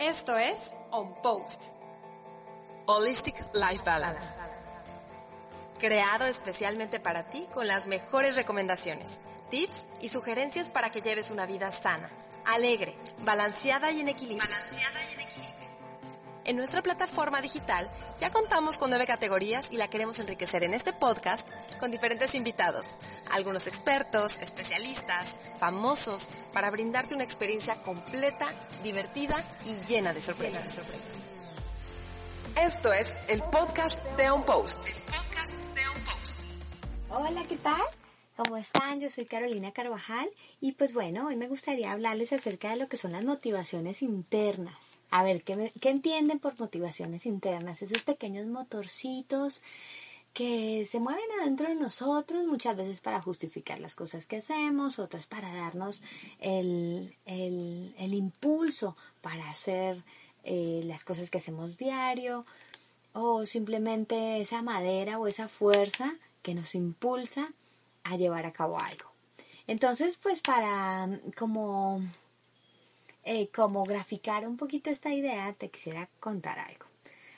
Esto es On Post. Holistic Life Balance. Creado especialmente para ti con las mejores recomendaciones, tips y sugerencias para que lleves una vida sana, alegre, balanceada y en equilibrio. Balanceada. En nuestra plataforma digital ya contamos con nueve categorías y la queremos enriquecer en este podcast con diferentes invitados, algunos expertos, especialistas, famosos, para brindarte una experiencia completa, divertida y llena de sorpresas. Esto es el podcast de On Post. Hola, ¿qué tal? ¿Cómo están? Yo soy Carolina Carvajal y pues bueno, hoy me gustaría hablarles acerca de lo que son las motivaciones internas. A ver, ¿qué, ¿qué entienden por motivaciones internas? Esos pequeños motorcitos que se mueven adentro de nosotros, muchas veces para justificar las cosas que hacemos, otras para darnos el, el, el impulso para hacer eh, las cosas que hacemos diario, o simplemente esa madera o esa fuerza que nos impulsa a llevar a cabo algo. Entonces, pues para como eh, como graficar un poquito esta idea, te quisiera contar algo.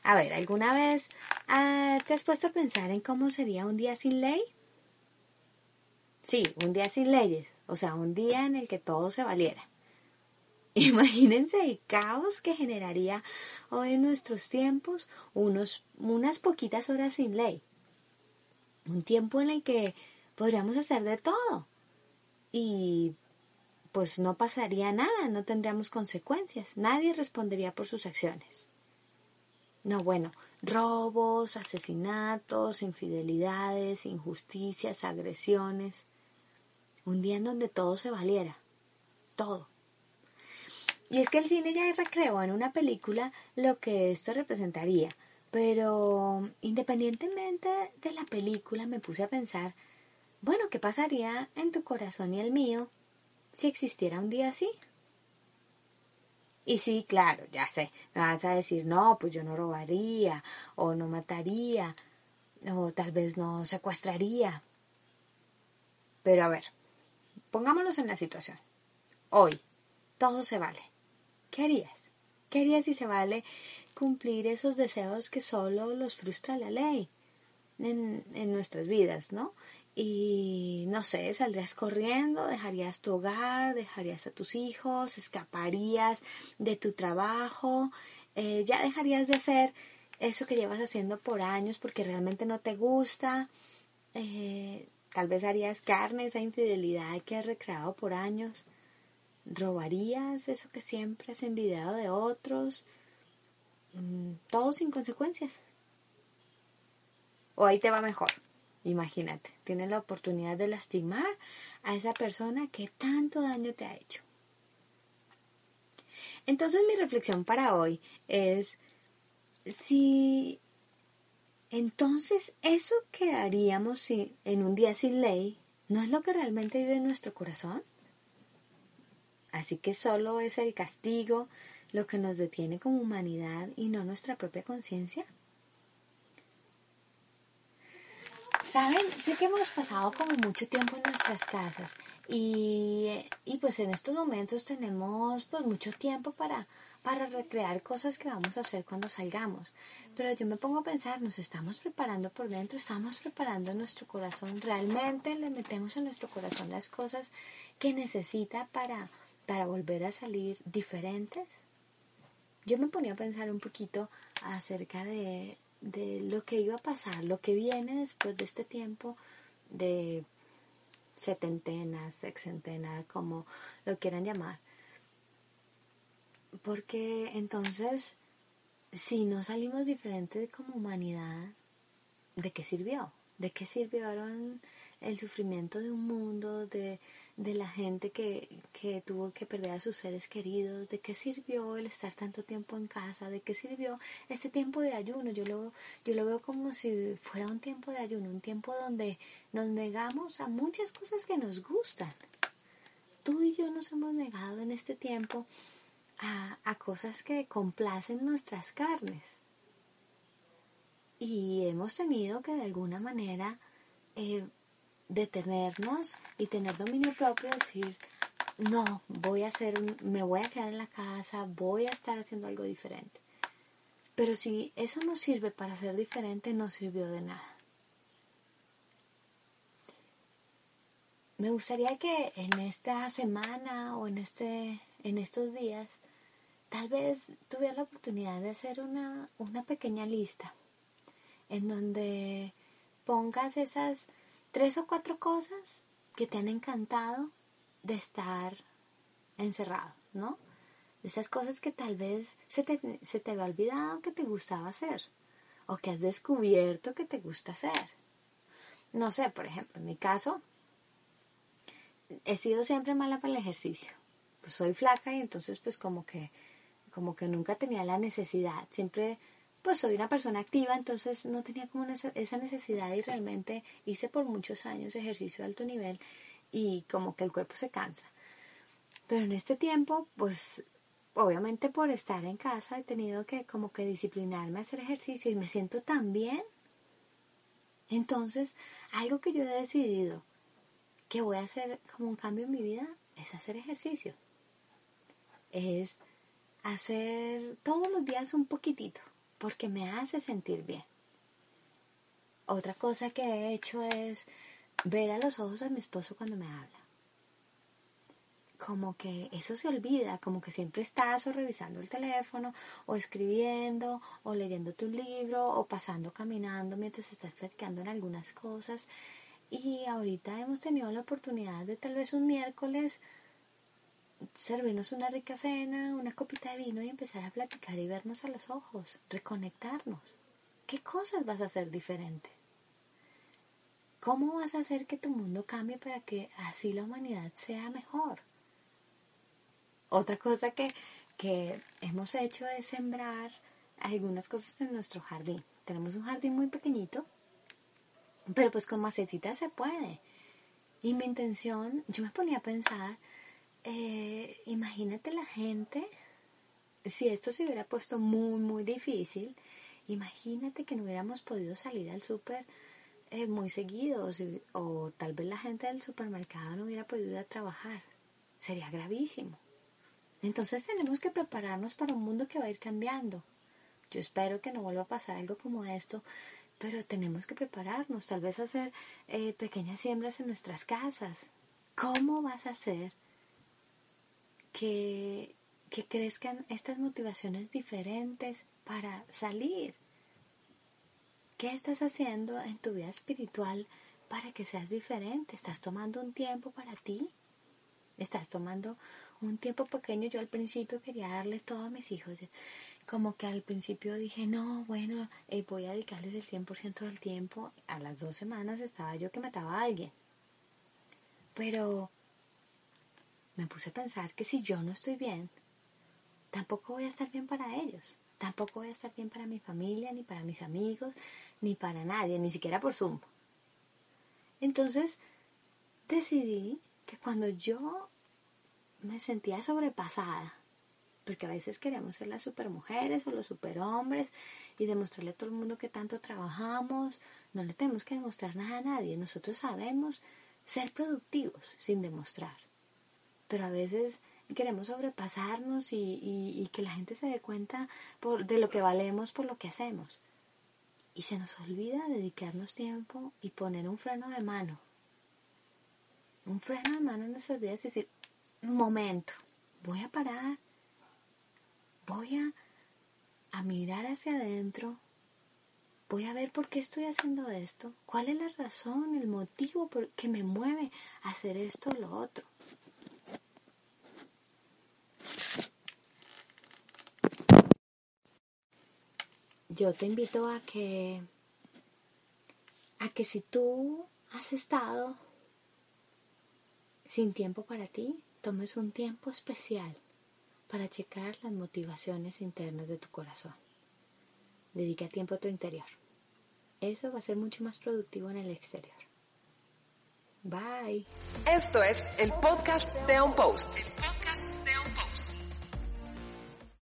A ver, ¿alguna vez ah, te has puesto a pensar en cómo sería un día sin ley? Sí, un día sin leyes, o sea, un día en el que todo se valiera. Imagínense el caos que generaría hoy en nuestros tiempos unos, unas poquitas horas sin ley. Un tiempo en el que podríamos hacer de todo. Y pues no pasaría nada, no tendríamos consecuencias, nadie respondería por sus acciones. No, bueno, robos, asesinatos, infidelidades, injusticias, agresiones. Un día en donde todo se valiera, todo. Y es que el cine ya recreó en una película lo que esto representaría, pero independientemente de la película me puse a pensar, bueno, ¿qué pasaría en tu corazón y el mío si existiera un día así. Y sí, claro, ya sé, me vas a decir, no, pues yo no robaría, o no mataría, o tal vez no secuestraría. Pero a ver, pongámonos en la situación. Hoy, todo se vale. ¿Qué harías? ¿Qué harías si se vale cumplir esos deseos que solo los frustra la ley en, en nuestras vidas, ¿no? Y no sé, saldrías corriendo, dejarías tu hogar, dejarías a tus hijos, escaparías de tu trabajo, eh, ya dejarías de hacer eso que llevas haciendo por años porque realmente no te gusta, eh, tal vez harías carne, esa infidelidad que has recreado por años, robarías eso que siempre has envidiado de otros, mm, todo sin consecuencias. O ahí te va mejor. Imagínate, tienes la oportunidad de lastimar a esa persona que tanto daño te ha hecho. Entonces mi reflexión para hoy es si entonces eso que haríamos si, en un día sin ley no es lo que realmente vive en nuestro corazón. Así que solo es el castigo lo que nos detiene como humanidad y no nuestra propia conciencia. Saben, sé que hemos pasado como mucho tiempo en nuestras casas y, y pues en estos momentos tenemos pues mucho tiempo para, para recrear cosas que vamos a hacer cuando salgamos. Pero yo me pongo a pensar, nos estamos preparando por dentro, estamos preparando nuestro corazón, realmente le metemos en nuestro corazón las cosas que necesita para, para volver a salir diferentes. Yo me ponía a pensar un poquito acerca de de lo que iba a pasar, lo que viene después de este tiempo de setentenas, sexentenas, como lo quieran llamar. Porque entonces, si no salimos diferentes como humanidad, ¿de qué sirvió? ¿De qué sirvieron el sufrimiento de un mundo, de de la gente que, que tuvo que perder a sus seres queridos, de qué sirvió el estar tanto tiempo en casa, de qué sirvió este tiempo de ayuno. Yo lo, yo lo veo como si fuera un tiempo de ayuno, un tiempo donde nos negamos a muchas cosas que nos gustan. Tú y yo nos hemos negado en este tiempo a, a cosas que complacen nuestras carnes. Y hemos tenido que de alguna manera eh, detenernos y tener dominio propio, decir, no, voy a hacer, me voy a quedar en la casa, voy a estar haciendo algo diferente. Pero si eso no sirve para ser diferente, no sirvió de nada. Me gustaría que en esta semana o en este en estos días tal vez tuviera la oportunidad de hacer una, una pequeña lista en donde pongas esas tres o cuatro cosas que te han encantado de estar encerrado, ¿no? Esas cosas que tal vez se te, se te había olvidado que te gustaba hacer o que has descubierto que te gusta hacer. No sé, por ejemplo, en mi caso, he sido siempre mala para el ejercicio. Pues soy flaca y entonces pues como que, como que nunca tenía la necesidad. Siempre pues soy una persona activa, entonces no tenía como esa necesidad y realmente hice por muchos años ejercicio de alto nivel y como que el cuerpo se cansa. Pero en este tiempo, pues obviamente por estar en casa he tenido que como que disciplinarme a hacer ejercicio y me siento tan bien. Entonces, algo que yo he decidido que voy a hacer como un cambio en mi vida es hacer ejercicio. Es hacer todos los días un poquitito porque me hace sentir bien. Otra cosa que he hecho es ver a los ojos a mi esposo cuando me habla. Como que eso se olvida, como que siempre estás o revisando el teléfono, o escribiendo, o leyendo tu libro, o pasando caminando mientras estás platicando en algunas cosas. Y ahorita hemos tenido la oportunidad de tal vez un miércoles servirnos una rica cena, una copita de vino y empezar a platicar y vernos a los ojos, reconectarnos. ¿Qué cosas vas a hacer diferente? ¿Cómo vas a hacer que tu mundo cambie para que así la humanidad sea mejor? Otra cosa que, que hemos hecho es sembrar algunas cosas en nuestro jardín. Tenemos un jardín muy pequeñito, pero pues con macetitas se puede. Y mi intención, yo me ponía a pensar, eh, imagínate la gente, si esto se hubiera puesto muy, muy difícil, imagínate que no hubiéramos podido salir al súper eh, muy seguido o, tal vez la gente del supermercado no hubiera podido ir a trabajar. Sería gravísimo. Entonces tenemos que prepararnos para un mundo que va a ir cambiando. Yo espero que no vuelva a pasar algo como esto, pero tenemos que prepararnos, tal vez hacer eh, pequeñas siembras en nuestras casas. ¿Cómo vas a hacer que, que crezcan estas motivaciones diferentes para salir? ¿Qué estás haciendo en tu vida espiritual para que seas diferente? ¿Estás tomando un tiempo para ti? ¿Estás tomando un tiempo pequeño? Yo al principio quería darle todo a mis hijos. Como que al principio dije, no, bueno, eh, voy a dedicarles el 100% del tiempo. A las dos semanas estaba yo que mataba a alguien. Pero me puse a pensar que si yo no estoy bien, tampoco voy a estar bien para ellos. Tampoco voy a estar bien para mi familia, ni para mis amigos, ni para nadie, ni siquiera por Zoom. Entonces decidí que cuando yo me sentía sobrepasada, porque a veces queremos ser las supermujeres o los superhombres y demostrarle a todo el mundo que tanto trabajamos, no le tenemos que demostrar nada a nadie, nosotros sabemos ser productivos sin demostrar, pero a veces queremos sobrepasarnos y, que la gente se dé cuenta de lo que valemos por lo que hacemos. Y se nos olvida dedicarnos tiempo y poner un freno de mano. Un freno de mano en nuestras vidas y decir, un momento, voy a parar, voy a, a mirar hacia adentro, voy a ver por qué estoy haciendo esto, cuál es la razón, el motivo por que me mueve a hacer esto o lo otro. Yo te invito a que a que si tú has estado sin tiempo para ti, tomes un tiempo especial para checar las motivaciones internas de tu corazón. Dedica tiempo a tu interior. Eso va a ser mucho más productivo en el exterior. Bye. Esto es el podcast de On Post.